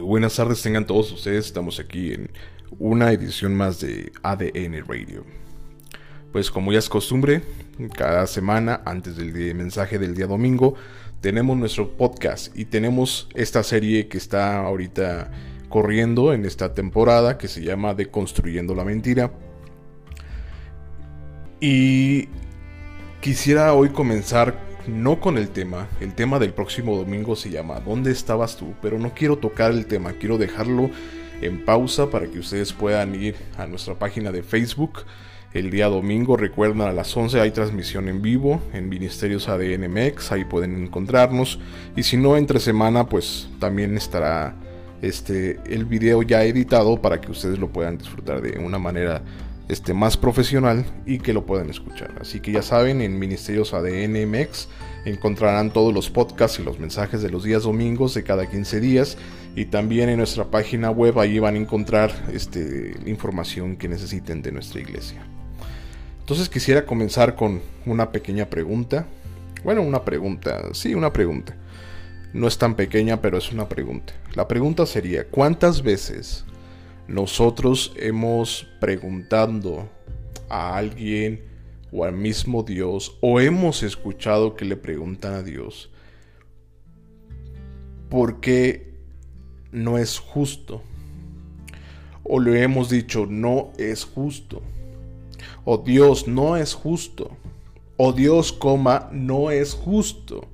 buenas tardes tengan todos ustedes. Estamos aquí en una edición más de ADN Radio. Pues como ya es costumbre, cada semana antes del mensaje del día domingo tenemos nuestro podcast y tenemos esta serie que está ahorita corriendo en esta temporada que se llama Deconstruyendo la Mentira. Y quisiera hoy comenzar no con el tema, el tema del próximo domingo se llama ¿Dónde estabas tú? Pero no quiero tocar el tema, quiero dejarlo en pausa para que ustedes puedan ir a nuestra página de Facebook. El día domingo, recuerden, a las 11 hay transmisión en vivo en Ministerios ADN MEX, ahí pueden encontrarnos. Y si no, entre semana, pues también estará este, el video ya editado para que ustedes lo puedan disfrutar de una manera este, más profesional y que lo puedan escuchar. Así que ya saben, en Ministerios ADN MX encontrarán todos los podcasts y los mensajes de los días domingos de cada 15 días y también en nuestra página web ahí van a encontrar este, información que necesiten de nuestra iglesia. Entonces quisiera comenzar con una pequeña pregunta. Bueno, una pregunta, sí, una pregunta. No es tan pequeña, pero es una pregunta. La pregunta sería, ¿cuántas veces nosotros hemos preguntado a alguien o al mismo Dios o hemos escuchado que le preguntan a Dios por qué no es justo o le hemos dicho no es justo. O Dios no es justo. O Dios coma no es justo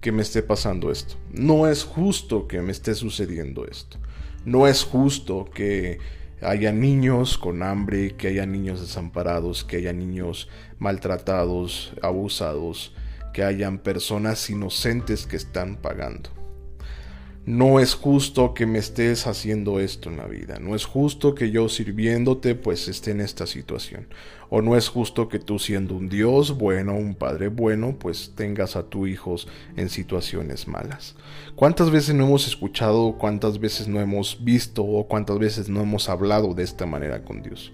que me esté pasando esto. No es justo que me esté sucediendo esto no es justo que haya niños con hambre, que haya niños desamparados, que haya niños maltratados, abusados, que hayan personas inocentes que están pagando. No es justo que me estés haciendo esto en la vida. No es justo que yo sirviéndote pues esté en esta situación. O no es justo que tú siendo un Dios bueno, un Padre bueno, pues tengas a tus hijos en situaciones malas. ¿Cuántas veces no hemos escuchado, cuántas veces no hemos visto o cuántas veces no hemos hablado de esta manera con Dios?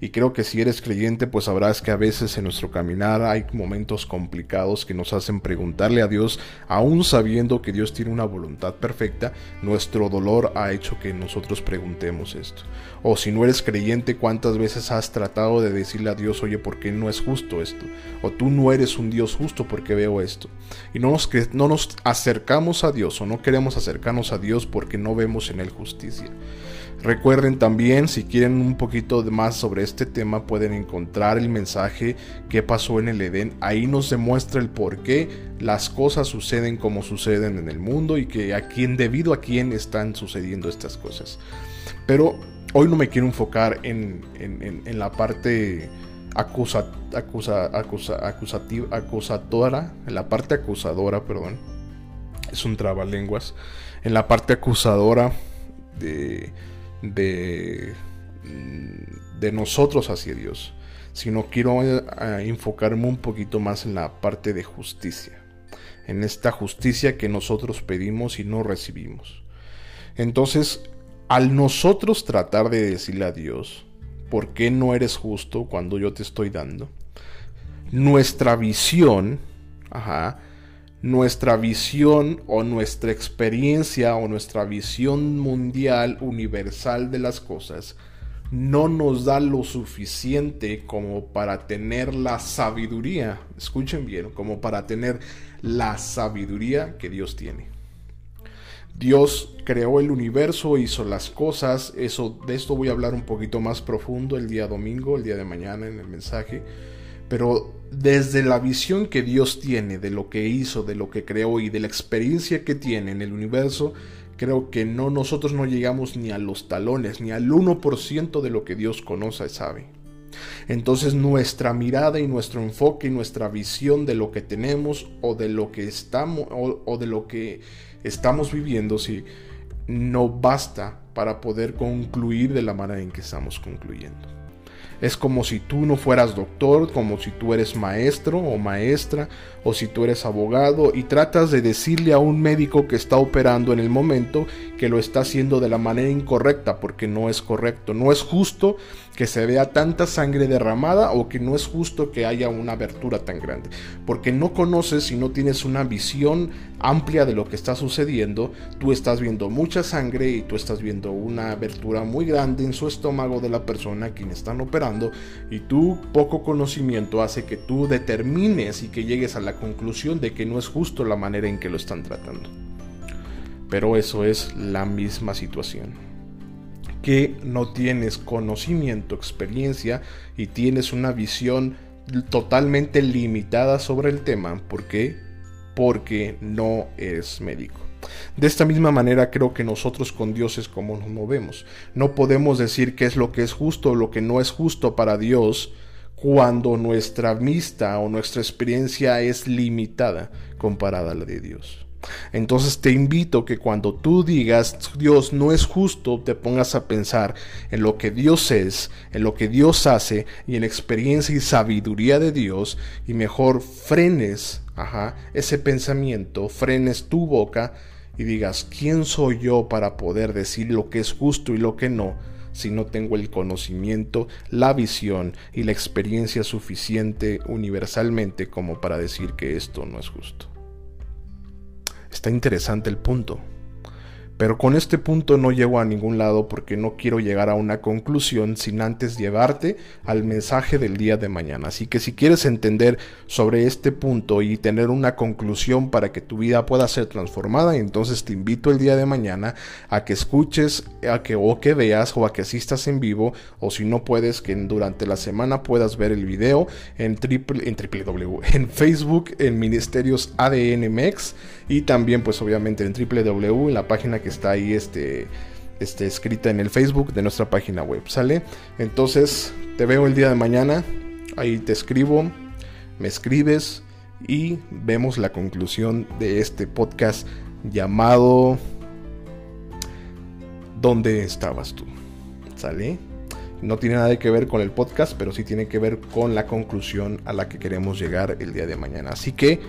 Y creo que si eres creyente, pues sabrás que a veces en nuestro caminar hay momentos complicados que nos hacen preguntarle a Dios, aún sabiendo que Dios tiene una voluntad perfecta, nuestro dolor ha hecho que nosotros preguntemos esto. O si no eres creyente, ¿cuántas veces has tratado de decirle a Dios, oye, ¿por qué no es justo esto? O tú no eres un Dios justo porque veo esto. Y no nos, no nos acercamos a Dios o no queremos acercarnos a Dios porque no vemos en Él justicia. Recuerden también, si quieren un poquito más sobre este tema, pueden encontrar el mensaje que pasó en el Edén. Ahí nos demuestra el por qué las cosas suceden como suceden en el mundo y que a quién, debido a quién están sucediendo estas cosas. Pero hoy no me quiero enfocar en, la parte acusa, acusa, acusa, acusativa, acusadora, en la parte acusadora, perdón. Es un trabalenguas. En la parte acusadora de de, de nosotros hacia Dios, sino quiero eh, enfocarme un poquito más en la parte de justicia, en esta justicia que nosotros pedimos y no recibimos. Entonces, al nosotros tratar de decirle a Dios, ¿por qué no eres justo cuando yo te estoy dando? Nuestra visión, nuestra visión o nuestra experiencia o nuestra visión mundial universal de las cosas no nos da lo suficiente como para tener la sabiduría, escuchen bien, como para tener la sabiduría que Dios tiene. Dios creó el universo, hizo las cosas, eso de esto voy a hablar un poquito más profundo el día domingo, el día de mañana en el mensaje pero desde la visión que Dios tiene de lo que hizo, de lo que creó y de la experiencia que tiene en el universo, creo que no nosotros no llegamos ni a los talones, ni al 1% de lo que Dios conoce y sabe. Entonces nuestra mirada y nuestro enfoque y nuestra visión de lo que tenemos o de lo que estamos o, de lo que estamos viviendo, sí, no basta para poder concluir de la manera en que estamos concluyendo. Es como si tú no fueras doctor, como si tú eres maestro o maestra, o si tú eres abogado y tratas de decirle a un médico que está operando en el momento que lo está haciendo de la manera incorrecta, porque no es correcto. No es justo que se vea tanta sangre derramada o que no es justo que haya una abertura tan grande. Porque no conoces y no tienes una visión amplia de lo que está sucediendo, tú estás viendo mucha sangre y tú estás viendo una abertura muy grande en su estómago de la persona a quien están operando y tu poco conocimiento hace que tú determines y que llegues a la conclusión de que no es justo la manera en que lo están tratando. Pero eso es la misma situación que no tienes conocimiento, experiencia y tienes una visión totalmente limitada sobre el tema. ¿Por qué? Porque no eres médico. De esta misma manera creo que nosotros con Dios es como nos movemos. No podemos decir qué es lo que es justo o lo que no es justo para Dios cuando nuestra vista o nuestra experiencia es limitada comparada a la de Dios. Entonces te invito que cuando tú digas Dios no es justo, te pongas a pensar en lo que Dios es, en lo que Dios hace y en la experiencia y sabiduría de Dios y mejor frenes ese pensamiento, frenes tu boca y digas, ¿quién soy yo para poder decir lo que es justo y lo que no? si no tengo el conocimiento, la visión y la experiencia suficiente universalmente como para decir que esto no es justo. Está interesante el punto. Pero con este punto no llego a ningún lado porque no quiero llegar a una conclusión sin antes llevarte al mensaje del día de mañana. Así que si quieres entender sobre este punto y tener una conclusión para que tu vida pueda ser transformada, entonces te invito el día de mañana a que escuches, a que o que veas o a que asistas en vivo o si no puedes que durante la semana puedas ver el video en triple en www, en Facebook en Ministerios ADN MEX y también pues obviamente en www en la página que está ahí este, este, escrita en el Facebook de nuestra página web, ¿sale? Entonces, te veo el día de mañana, ahí te escribo, me escribes y vemos la conclusión de este podcast llamado ¿Dónde estabas tú? ¿Sale? No tiene nada que ver con el podcast, pero sí tiene que ver con la conclusión a la que queremos llegar el día de mañana. Así que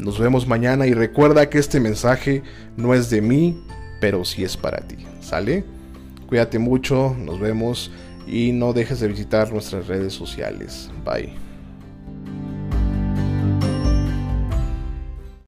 nos vemos mañana y recuerda que este mensaje no es de mí, pero sí es para ti. ¿Sale? Cuídate mucho, nos vemos y no dejes de visitar nuestras redes sociales. Bye.